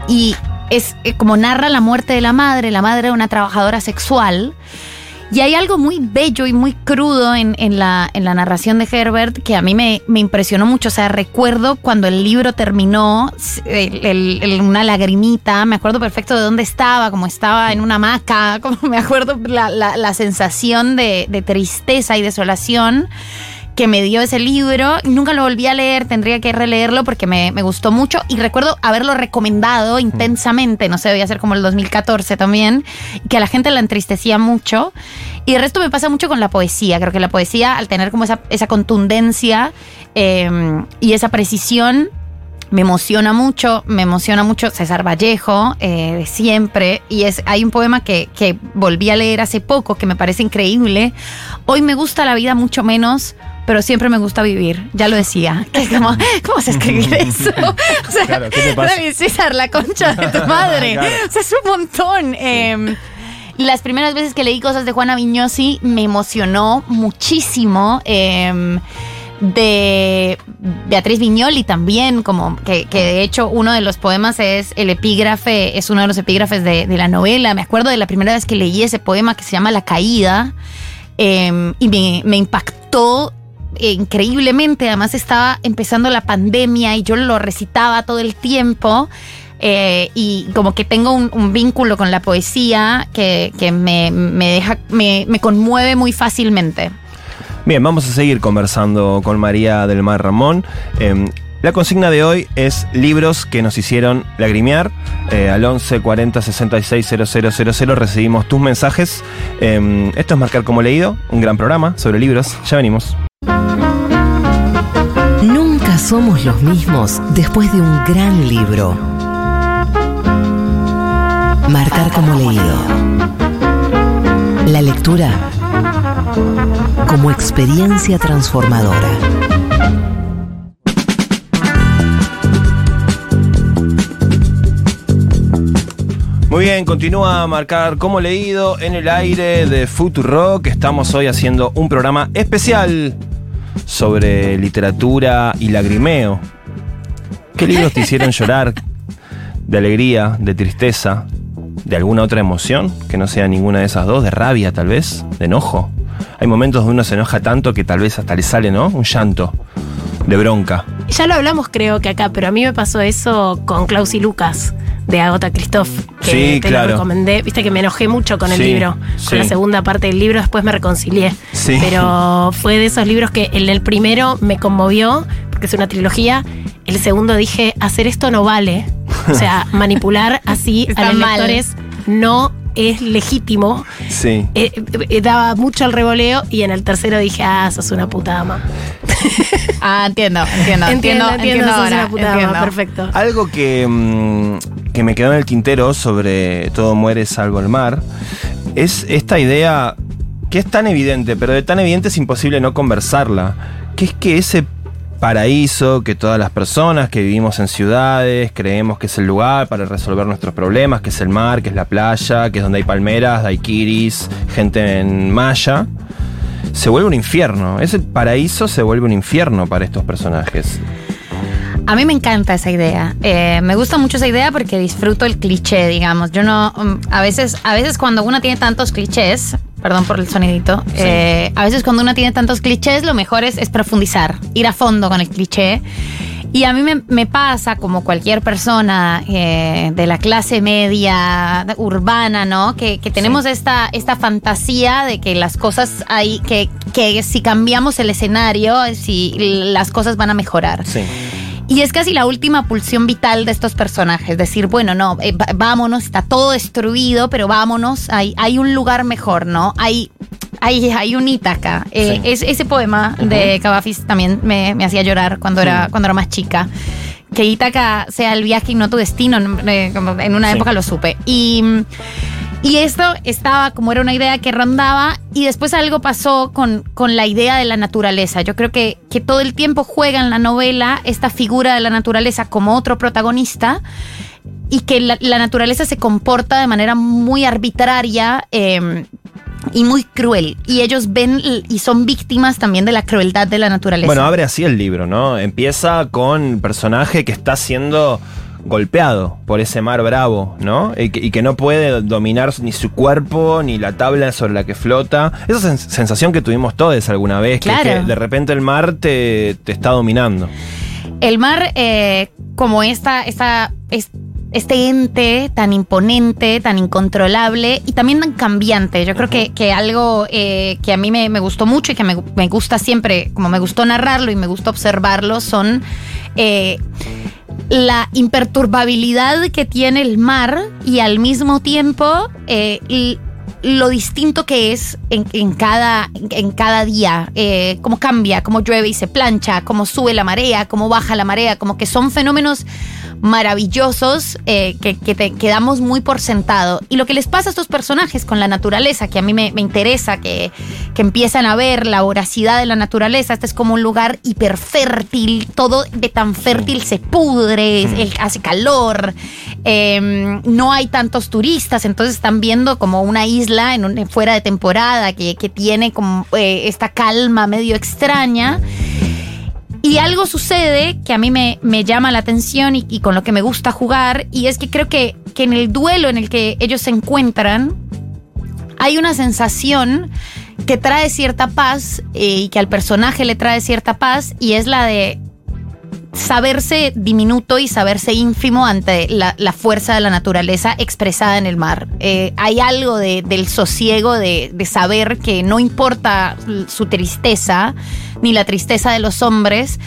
y es eh, como narra la muerte de la madre, la madre de una trabajadora sexual. Y hay algo muy bello y muy crudo en, en la, en la narración de Herbert que a mí me, me impresionó mucho. O sea, recuerdo cuando el libro terminó, el- una lagrimita, me acuerdo perfecto de dónde estaba, como estaba en una hamaca, como me acuerdo la, la- la sensación de, de tristeza y desolación que me dio ese libro. Nunca lo volví a leer, tendría que releerlo porque me, me gustó mucho y recuerdo haberlo recomendado intensamente, no sé, debía ser como el 2014 también, que a la gente la entristecía mucho. Y el resto me pasa mucho con la poesía, creo que la poesía al tener como esa, esa contundencia eh, y esa precisión, me emociona mucho, me emociona mucho César Vallejo, eh, de siempre, y es, hay un poema que, que volví a leer hace poco que me parece increíble. Hoy me gusta la vida mucho menos, pero siempre me gusta vivir, ya lo decía. Que es como, ¿Cómo se escribe eso? O sea, Claro, ¿qué te pasa? David César, la concha de tu madre. Claro. O sea, es un montón. Eh, las primeras veces que leí cosas de Juana Viñosi me emocionó muchísimo. eh, de Beatriz Viñoli también, como que, que de hecho uno de los poemas es el epígrafe, es uno de los epígrafes de, de la novela. Me acuerdo de la primera vez que leí ese poema que se llama La Caída eh, y me, me impactó eh, increíblemente. Además estaba empezando la pandemia y yo lo recitaba todo el tiempo. eh, y como que tengo un, vínculo con la poesía que, que me, me deja, me, me conmueve muy fácilmente. Bien, vamos a seguir conversando con María del Mar Ramón. Eh, la consigna de hoy es libros que nos hicieron lagrimear. Eh, al 11 40 66 000 recibimos tus mensajes. Eh, esto es Marcar como leído, un gran programa sobre libros. Ya venimos. Somos los mismos después de un gran libro. Marcar como leído. La lectura como experiencia transformadora. Muy bien, continúa a marcar como leído en el aire de Rock. Estamos hoy haciendo un programa especial sobre literatura y lagrimeo. ¿Qué libros te hicieron llorar? ¿De alegría? ¿De tristeza? ¿De alguna otra emoción? Que no sea ninguna de esas dos, de rabia tal vez, de enojo. Hay momentos donde uno se enoja tanto que tal vez hasta le sale, ¿no? Un llanto, de bronca. Ya lo hablamos creo que acá, pero a mí me pasó eso con Klaus y Lucas de Agota Christoph, que Sí, te claro. lo recomendé. Viste que me enojé mucho con el Sí, libro, sí. con la segunda parte del libro, después me reconcilié. Sí. Pero fue de esos libros que el del primero me conmovió, porque es una trilogía. El segundo dije, hacer esto no vale. O sea, manipular así a los mal. lectores no es legítimo. Sí. Eh, eh, daba mucho el revoleo y en el tercero dije, ah, sos una puta ama. Ah, entiendo, entiendo, entiendo, entiendo, sos ahora, una puta entiendo. ama, perfecto. Algo que, mm, que me quedó en el tintero sobre Todo muere salvo el mar es esta idea que es tan evidente, pero de tan evidente es imposible no conversarla, que es que ese paraíso que todas las personas que vivimos en ciudades creemos que es el lugar para resolver nuestros problemas, que es el mar, que es la playa, que es donde hay palmeras, daiquiris, gente en malla, se vuelve un infierno. Ese paraíso se vuelve un infierno para estos personajes. A mí me encanta esa idea. Eh, me gusta mucho esa idea porque disfruto el cliché, digamos. Yo no, mm, a veces, a veces cuando uno tiene tantos clichés, perdón por el sonidito, eh, a veces cuando uno tiene tantos clichés, lo mejor es, es profundizar, ir a fondo con el cliché. Y a mí me, me pasa, como cualquier persona eh, de la clase media urbana, ¿no? Que, que tenemos esta, esta fantasía de que las cosas hay, que, que si cambiamos el escenario, si las cosas van a mejorar. Sí. Y es casi la última pulsión vital de estos personajes. Decir, bueno, no, eh, vámonos, está todo destruido, pero vámonos, hay, hay un lugar mejor, ¿no? Hay, hay, hay un Ítaca. Eh, Sí. es, ese poema de Cavafis también me, me hacía llorar cuando, era, cuando era más chica. Que Ítaca sea el viaje y no tu destino. eh, en una Sí. época lo supe. Y. Y esto estaba como era una idea que rondaba y después algo pasó con, con la idea de la naturaleza. Yo creo que, que todo el tiempo juega en la novela esta figura de la naturaleza como otro protagonista y que la, naturaleza se comporta de manera muy arbitraria eh, y muy cruel. Y ellos ven y son víctimas también de la crueldad de la naturaleza. Bueno, abre así el libro, ¿no? Empieza con un personaje que está siendo golpeado por ese mar bravo, ¿no? Y que, y que no puede dominar ni su cuerpo ni la tabla sobre la que flota. Esa sens- sensación que tuvimos todos alguna vez, que- Claro. que, de repente el mar te, te está dominando. El mar, eh, como esta, esta, es- este ente tan imponente, tan incontrolable y también tan cambiante. Yo creo que, que algo eh, que a mí me, me gustó mucho y que me, me gusta siempre, como me gustó narrarlo y me gusta observarlo, son eh, la imperturbabilidad que tiene el mar y al mismo tiempo eh, lo distinto que es en, en cada, en cada día, eh, cómo cambia, cómo llueve y se plancha, cómo sube la marea, cómo baja la marea, como que son fenómenos maravillosos eh, que, que, te, que damos muy por sentado. Y lo que les pasa a estos personajes con la naturaleza, que a mí me, me interesa, que, que empiezan a ver la voracidad de la naturaleza, este es como un lugar hiperfértil, todo de tan fértil se pudre, el- hace calor, eh, no hay tantos turistas, entonces están viendo como una isla en un- fuera de temporada que, que tiene como eh, esta calma medio extraña. Y algo sucede que a mí me, me llama la atención y, con lo que me gusta jugar, y es que creo que, que en el duelo en el que ellos se encuentran, hay una sensación que trae cierta paz eh, y que al personaje le trae cierta paz, y es la de saberse diminuto y saberse ínfimo ante la, fuerza de la naturaleza expresada en el mar. Eh, hay algo de- del sosiego de saber que no importa su tristeza, ni la tristeza de los hombres,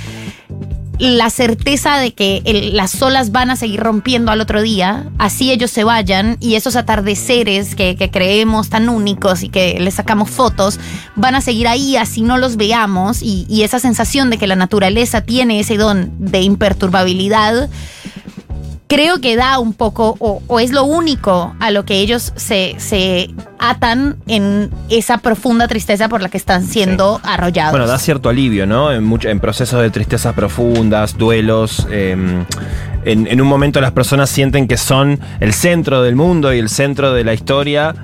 la certeza de que el- las olas van a seguir rompiendo al otro día, así ellos se vayan y esos atardeceres que, que creemos tan únicos y que les sacamos fotos, van a seguir ahí así no los veamos y, y esa sensación de que la naturaleza tiene ese don de imperturbabilidad. Creo que da un poco, o, o es lo único a lo que ellos se, se atan en esa profunda tristeza por la que están siendo arrollados. Bueno, da cierto alivio, ¿no? En, mucho- en procesos de tristezas profundas, duelos. eh, en, en un momento las personas sienten que son el centro del mundo y el centro de la historia.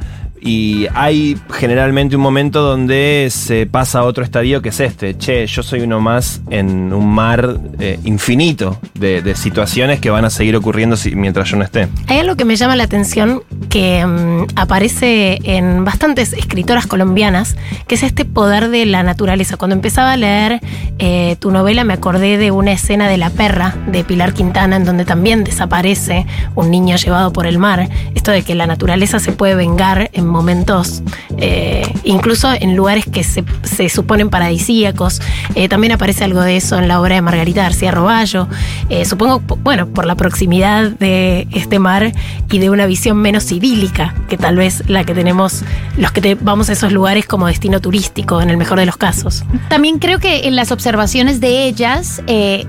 Y hay generalmente un momento donde se pasa a otro estadio que es este. Che, yo soy uno más en un mar eh, infinito de, situaciones que van a seguir ocurriendo mientras yo no esté. Hay algo que me llama la atención que mm, aparece en bastantes escritoras colombianas, que es este poder de la naturaleza. Cuando empezaba a leer eh, tu novela me acordé de una escena de La perra de Pilar Quintana, en donde también desaparece un niño llevado por el mar. Esto de que la naturaleza se puede vengar en momentos, eh, incluso en lugares que se, se suponen paradisíacos. Eh, también aparece algo de eso en la obra de Margarita García Roballo. Eh, supongo, po- bueno, por la proximidad de este mar y de una visión menos idílica que tal vez la que tenemos los que vamos a esos lugares como destino turístico, en el mejor de los casos. También creo que en las observaciones de ellas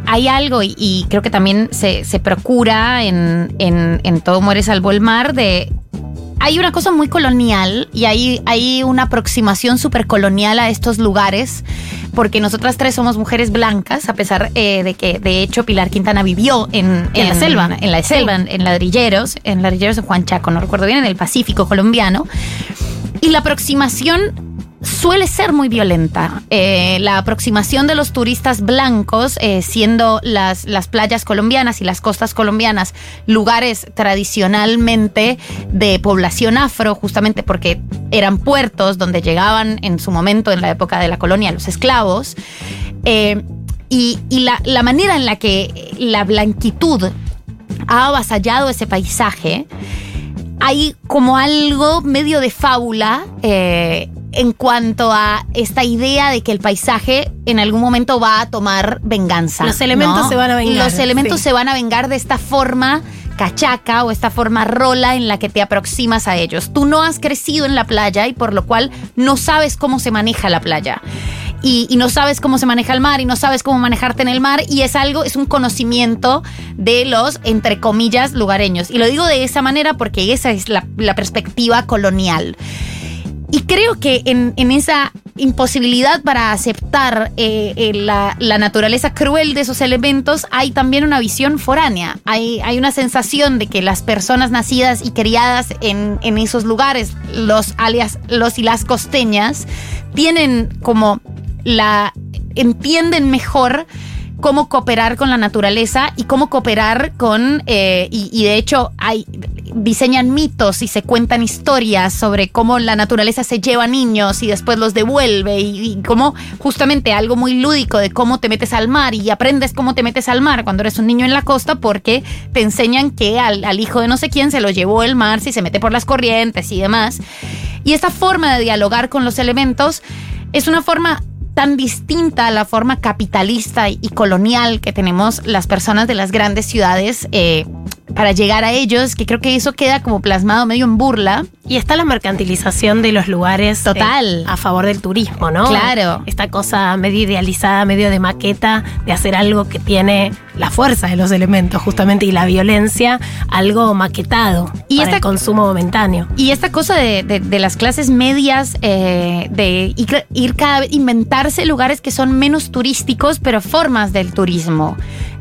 hay algo, y, creo que también se, se procura en, en, Todo Muere Salvo el Mar, de... Hay una cosa muy colonial y hay, hay una aproximación súper colonial a estos lugares, porque nosotras tres somos mujeres blancas, a pesar eh, de que de hecho Pilar Quintana vivió en, En la selva. En la selva, en, en ladrilleros, en ladrilleros de Juan Chaco, no recuerdo bien, en el Pacífico colombiano. Y la aproximación suele ser muy violenta. Eh, la aproximación de los turistas blancos, eh, siendo las, las playas colombianas y las costas colombianas lugares tradicionalmente de población afro, justamente porque eran puertos donde llegaban en su momento, en la época de la colonia, los esclavos. eh, y y la, la manera en la que la blanquitud ha avasallado ese paisaje, hay como algo medio de fábula eh, en cuanto a esta idea de que el paisaje en algún momento va a tomar venganza. Los elementos se van a vengar, Los elementos sí. se van a vengar de esta forma cachaca o esta forma rola en la que te aproximas a ellos. Tú no has crecido en la playa y por lo cual no sabes cómo se maneja la playa. Y, no sabes cómo se maneja el mar y no sabes cómo manejarte en el mar y es algo, es un conocimiento de los, entre comillas, lugareños. Y lo digo de esa manera porque esa es la, perspectiva colonial. Y creo que en, en esa imposibilidad para aceptar eh, eh, la, la naturaleza cruel de esos elementos, hay también una visión foránea. Hay, hay una sensación de que las personas nacidas y criadas en, en esos lugares, los alias los y las costeñas, tienen como la. entienden mejor cómo cooperar con la naturaleza y cómo cooperar con, eh, y, de hecho hay, diseñan mitos y se cuentan historias sobre cómo la naturaleza se lleva niños y después los devuelve y, y cómo justamente algo muy lúdico de cómo te metes al mar y aprendes cómo te metes al mar cuando eres un niño en la costa porque te enseñan que al, al hijo de no sé quién se lo llevó el mar si se mete por las corrientes y demás. Y esta forma de dialogar con los elementos es una forma tan distinta a la forma capitalista y colonial que tenemos las personas de las grandes ciudades eh, para llegar a ellos, que creo que eso queda como plasmado medio en burla. Y está la mercantilización de los lugares. Total. eh, a favor del turismo, ¿no? Claro. Esta cosa medio idealizada, medio de maqueta, de hacer algo que tiene la fuerza de los elementos, justamente, y la violencia, algo maquetado Y para esta- el consumo momentáneo. Y esta cosa de, de- de las clases medias, eh, de ir, ir cada vez, inventarse lugares que son menos turísticos, pero formas del turismo.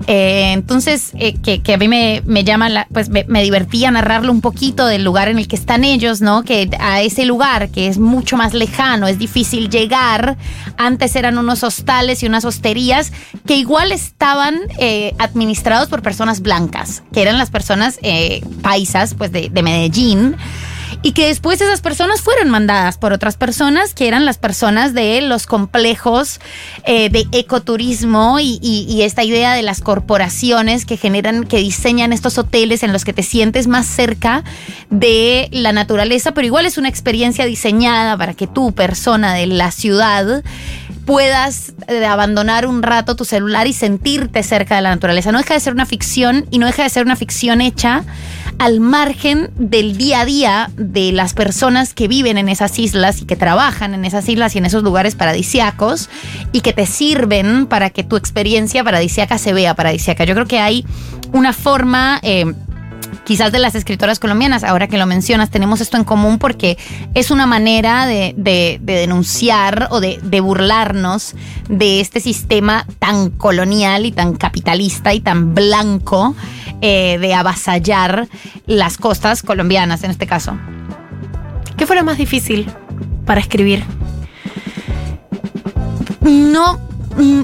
Eh, entonces, eh, que, a mí me, llama, la- pues me, divertía narrarlo un poquito del lugar en el que están ellos, ¿no? Que a ese lugar que es mucho más lejano, es difícil llegar. Antes eran unos hostales y unas hosterías que igual estaban eh, administrados por personas blancas, que eran las personas paisas, pues de Medellín. Y que después esas personas fueron mandadas por otras personas que eran las personas de los complejos eh, de ecoturismo y, y- y esta idea de las corporaciones que generan, que diseñan estos hoteles en los que te sientes más cerca de la naturaleza, pero igual es una experiencia diseñada para que tú, persona de la ciudad, puedas eh, abandonar un rato tu celular y sentirte cerca de la naturaleza. No deja de ser una ficción y no deja de ser una ficción hecha al margen del día a día de las personas que viven en esas islas y que trabajan en esas islas y en esos lugares paradisiacos y que te sirven para que tu experiencia paradisiaca se vea paradisiaca. Yo creo que hay una forma... eh, quizás de las escritoras colombianas, ahora que lo mencionas, tenemos esto en común porque es una manera de, de- de denunciar o de, de burlarnos de este sistema tan colonial y tan capitalista y tan blanco eh, de avasallar las costas colombianas en este caso. ¿Qué fue lo más difícil para escribir? No, mm,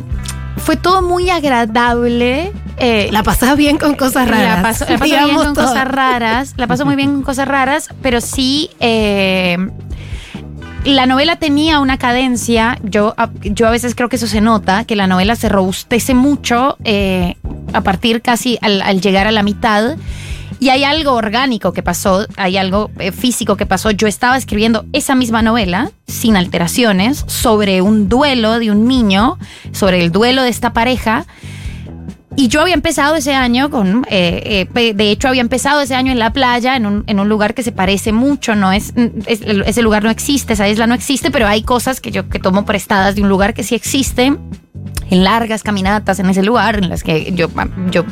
fue todo muy agradable. Eh, La pasás bien con cosas raras. La paso, la paso bien con todo. cosas raras. La paso muy bien con cosas raras, pero sí. eh, la novela tenía una cadencia. Yo, a- yo a veces creo que eso se nota, que la novela se robustece mucho eh, a partir casi al, al llegar a la mitad. Y hay algo orgánico que pasó, hay algo físico que pasó. Yo estaba escribiendo esa misma novela, sin alteraciones, sobre un duelo de un niño, sobre el duelo de esta pareja. Y yo había empezado ese año con, eh, eh, de hecho había empezado ese año en la playa, en un, en un lugar que se parece mucho, no es, es- ese lugar no existe, esa isla no existe, pero hay cosas que yo que tomo prestadas de un lugar que sí existe, en largas caminatas en ese lugar, en las que yo, yo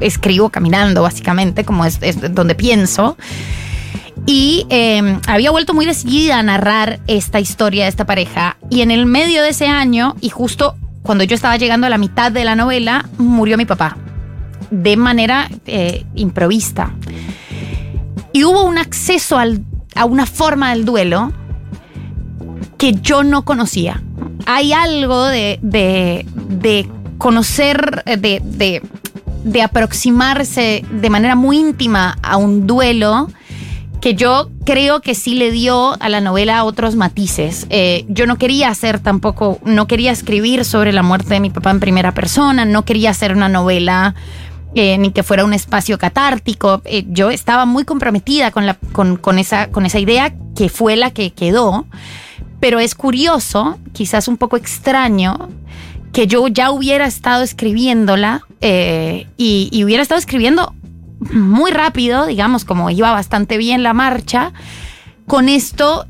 escribo caminando básicamente, como es, es donde pienso. Y eh, había vuelto muy decidida a narrar esta historia de esta pareja. Y en el medio de ese año, y justo cuando yo estaba llegando a la mitad de la novela, murió mi papá. De manera eh, improvista. Y hubo un acceso a una forma del duelo que yo no conocía. Hay algo de, de, de conocer, de, de aproximarse de manera muy íntima a un duelo que yo creo que sí le dio a la novela otros matices. Eh, yo no quería hacer tampoco, no quería escribir sobre la muerte de mi papá en primera persona, no quería hacer una novela eh, ni que fuera un espacio catártico. Eh, yo estaba muy comprometida con, la, con, con, esa, con esa idea que fue la que quedó. Pero es curioso, quizás un poco extraño, que yo ya hubiera estado escribiéndola y hubiera estado escribiendo muy rápido, digamos, como iba bastante bien la marcha, con esto,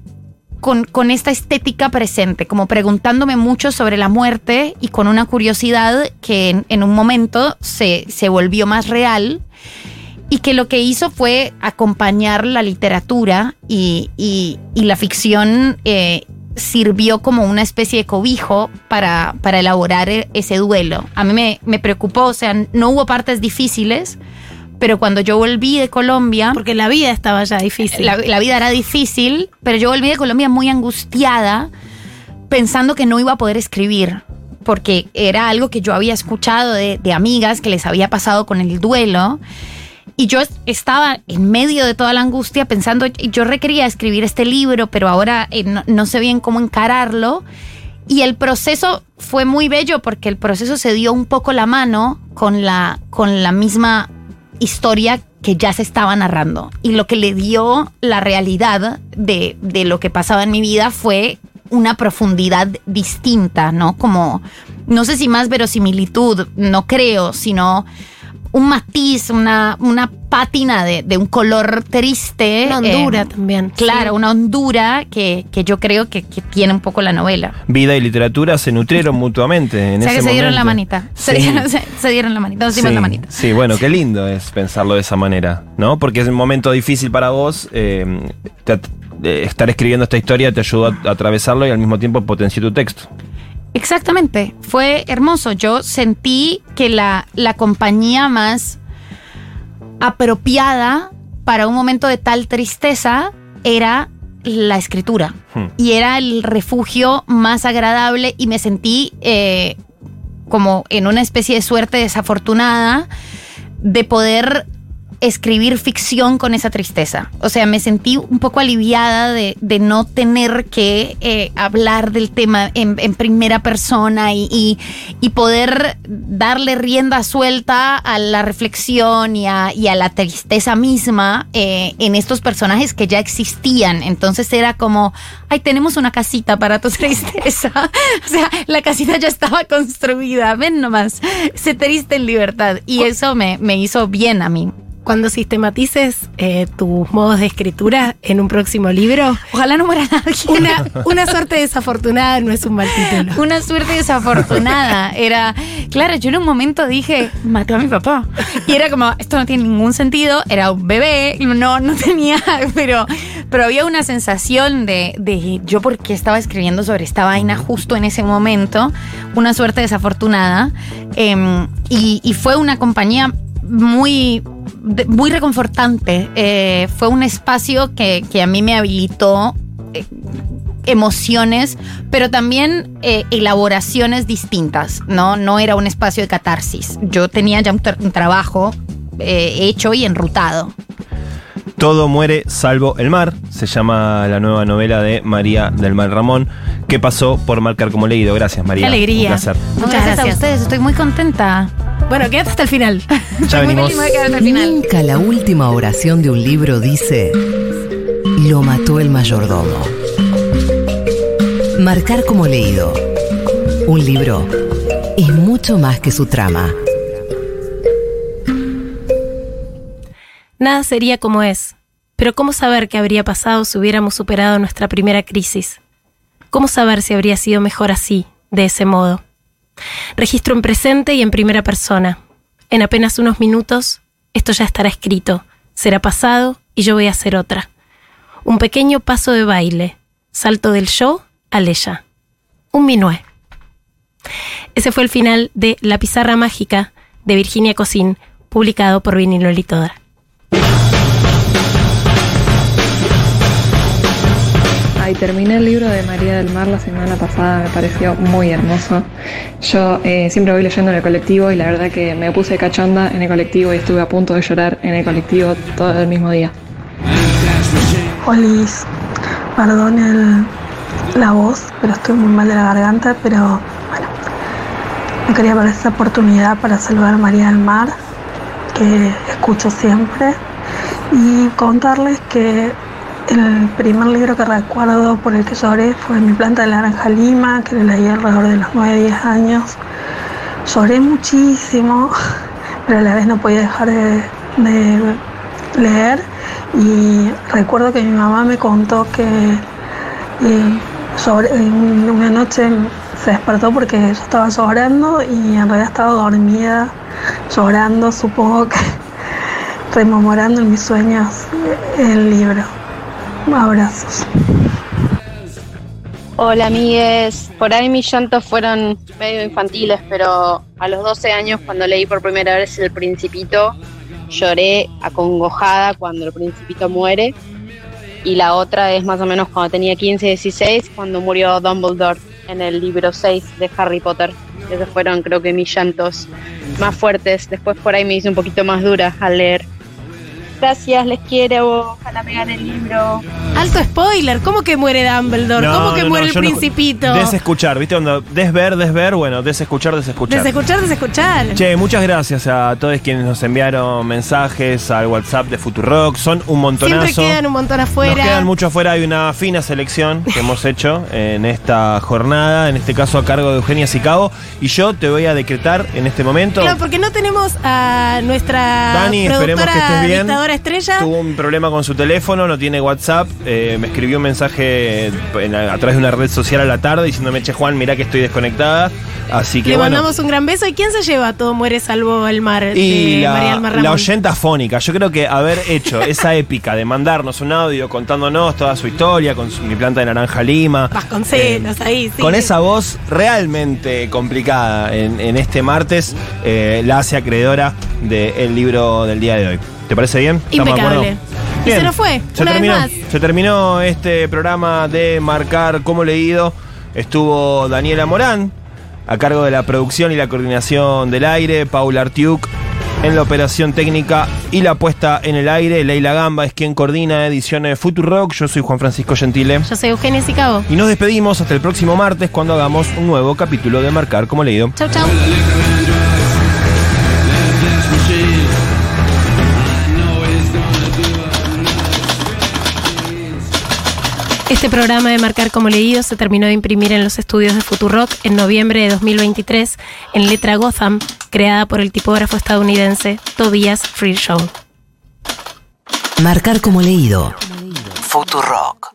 con, con, esta estética presente, como preguntándome mucho sobre la muerte y con una curiosidad que en, un momento se, se, volvió más real y que lo que hizo fue acompañar la literatura y, y, la ficción. Eh, sirvió como una especie de cobijo para, para elaborar ese duelo. A mí me, me preocupó, o sea, no hubo partes difíciles, pero cuando yo volví de Colombia... Porque la vida estaba ya difícil. La, la, vida era difícil, pero yo volví de Colombia muy angustiada, pensando que no iba a poder escribir, porque era algo que yo había escuchado de, de amigas que les había pasado con el duelo. Y yo estaba en medio de toda la angustia pensando, yo requería escribir este libro, pero ahora eh, no, no sé bien cómo encararlo. Y el proceso fue muy bello porque el proceso se dio un poco la mano con la, con la misma historia que ya se estaba narrando. Y lo que le dio la realidad de, de, lo que pasaba en mi vida fue una profundidad distinta, ¿no? Como, no sé si más verosimilitud, no creo, sino un matiz, una, una pátina de, de, un color triste. Una hondura eh, también. Claro, sí. una hondura que, que yo creo que, que, tiene un poco la novela. Vida y literatura se nutrieron mutuamente en o sea, ese que se dieron momento. la manita. Sí. Se, dieron, se, se, dieron, la manita. Nos dimos sí, la manita. Sí, bueno, qué lindo es pensarlo de esa manera, ¿no? Porque es un momento difícil para vos. Eh, te, eh, estar escribiendo esta historia te ayudó a, a atravesarlo y al mismo tiempo potenció tu texto. Exactamente, fue hermoso. Yo sentí que la, la compañía más apropiada para un momento de tal tristeza era la escritura. Hmm. Y era el refugio más agradable y me sentí eh, como en una especie de suerte desafortunada de poder escribir ficción con esa tristeza. O sea, me sentí un poco aliviada de, de no tener que eh, hablar del tema en, en primera persona y, y, y, poder darle rienda suelta a la reflexión y a, y a la tristeza misma eh, en estos personajes que ya existían. Entonces era como, ay, tenemos una casita para tu tristeza. o sea, la casita ya estaba construida. Ven nomás, sé triste en libertad. Y eso me, me hizo bien a mí cuando sistematices eh, tus modos de escritura en un próximo libro. Ojalá no muera nadie. Una, una, suerte desafortunada no es un mal título. Una suerte desafortunada. Era, claro, yo en un momento dije, maté a mi papá. Y era como, esto no tiene ningún sentido. Era un bebé, no, no tenía, pero, pero había una sensación de, de yo porque estaba escribiendo sobre esta vaina justo en ese momento. Una suerte desafortunada. Eh, y, y fue una compañía muy, muy reconfortante. Eh, fue un espacio que, que, a mí me habilitó eh, emociones, pero también eh, elaboraciones distintas, ¿no? No era un espacio de catarsis. Yo tenía ya un, tra un trabajo hecho y enrutado. Todo muere salvo el mar, se llama la nueva novela de María del Mar Ramón, que pasó por marcar como leído. Gracias, María. Qué alegría. Un placer. Muchas gracias, gracias a ustedes, estoy muy contenta. Bueno, quédate hasta el final. Ya venimos. Nunca la última oración de un libro dice: Lo mató el mayordomo. Marcar como leído. Un libro es mucho más que su trama. Nada sería como es. Pero ¿cómo saber qué habría pasado si hubiéramos superado nuestra primera crisis? ¿Cómo saber si habría sido mejor así, de ese modo? Registro en presente y en primera persona. En apenas unos minutos, esto ya estará escrito, será pasado y yo voy a hacer otra. Un pequeño paso de baile, salto del yo al ella. Un minué. Ese fue el final de La pizarra mágica de Virginia Cosín, publicado por Vinilo Litodra. Ay, terminé el libro de María del Mar la semana pasada, me pareció muy hermoso. Yo eh, siempre voy leyendo en el colectivo y la verdad que me puse cachonda en el colectivo y estuve a punto de llorar en el colectivo todo el mismo día. Olis, perdón el- la voz, pero estoy muy mal de la garganta, pero bueno, me quería dar esta oportunidad para saludar a María del Mar, que escucho siempre, y contarles que el primer libro que recuerdo por el que lloré fue Mi planta de naranja lima, que lo leí alrededor de los 9-10 años. Lloré muchísimo, pero a la vez no podía dejar de, leer y recuerdo que mi mamá me contó que eh, una noche se despertó porque yo estaba llorando y en realidad estaba dormida llorando, supongo que rememorando en mis sueños el libro. Abrazos. Hola amigues, por ahí mis llantos fueron medio infantiles, pero a los 12 años cuando leí por primera vez El Principito, lloré acongojada cuando el Principito muere. Y la otra es más o menos cuando tenía 15, 16, cuando murió Dumbledore en el libro 6 de Harry Potter. Esos fueron creo que mis llantos más fuertes. Después por ahí me hice un poquito más dura al leer. Gracias, les quiero. Ojalá me gane el libro. Alto spoiler, ¿cómo que muere Dumbledore? No, ¿Cómo que no, muere no, el principito? Desescuchar, ¿viste? Cuando desver, desver, bueno, desescuchar, desescuchar. Desescuchar, desescuchar. Che, muchas gracias a todos quienes nos enviaron mensajes al WhatsApp de Futurock. Son un montonazo. Siempre quedan un montón afuera. Nos quedan mucho afuera. Hay una fina selección que hemos hecho en esta jornada, en este caso a cargo de Eugenia Sicabo. Y yo te voy a decretar en este momento. Claro, porque no tenemos a nuestra Dani, esperemos que estés bien. Estrella. Tuvo un problema con su teléfono, no tiene WhatsApp. eh, me escribió un mensaje en- a través de una red social a la tarde diciéndome, che Juan, mirá que estoy desconectada. Así que Le bueno. mandamos un gran beso. ¿Y quién se lleva Todo muere salvo el mar? Y de María la, la oyenta fónica, yo creo que haber hecho esa épica de mandarnos un audio contándonos toda su historia con su- mi planta de naranja lima. Vasconcelos, ahí, sí. Con esa voz realmente complicada en, en este martes, eh, la hace acreedora del libro del día de hoy. ¿Te parece bien? ¿Estamos de acuerdo? Impecable. Y se nos fue, Se una vez terminó. más. Se terminó este programa de marcar como leído. Estuvo Daniela Morán a cargo de la producción y la coordinación del aire, Paula Artiuk en la operación técnica y la puesta en el aire. Leila Gamba es quien coordina ediciones Futurock. Yo soy Juan Francisco Gentile. Yo soy Eugenia Sicabo. Y nos despedimos hasta el próximo martes cuando hagamos un nuevo capítulo de Marcar como leído. Chau, chau. Este programa de Marcar como Leído se terminó de imprimir en los estudios de Futurock en noviembre de 2023 en letra Gotham, creada por el tipógrafo estadounidense Tobias Freeshow. Marcar como leído. Futurock.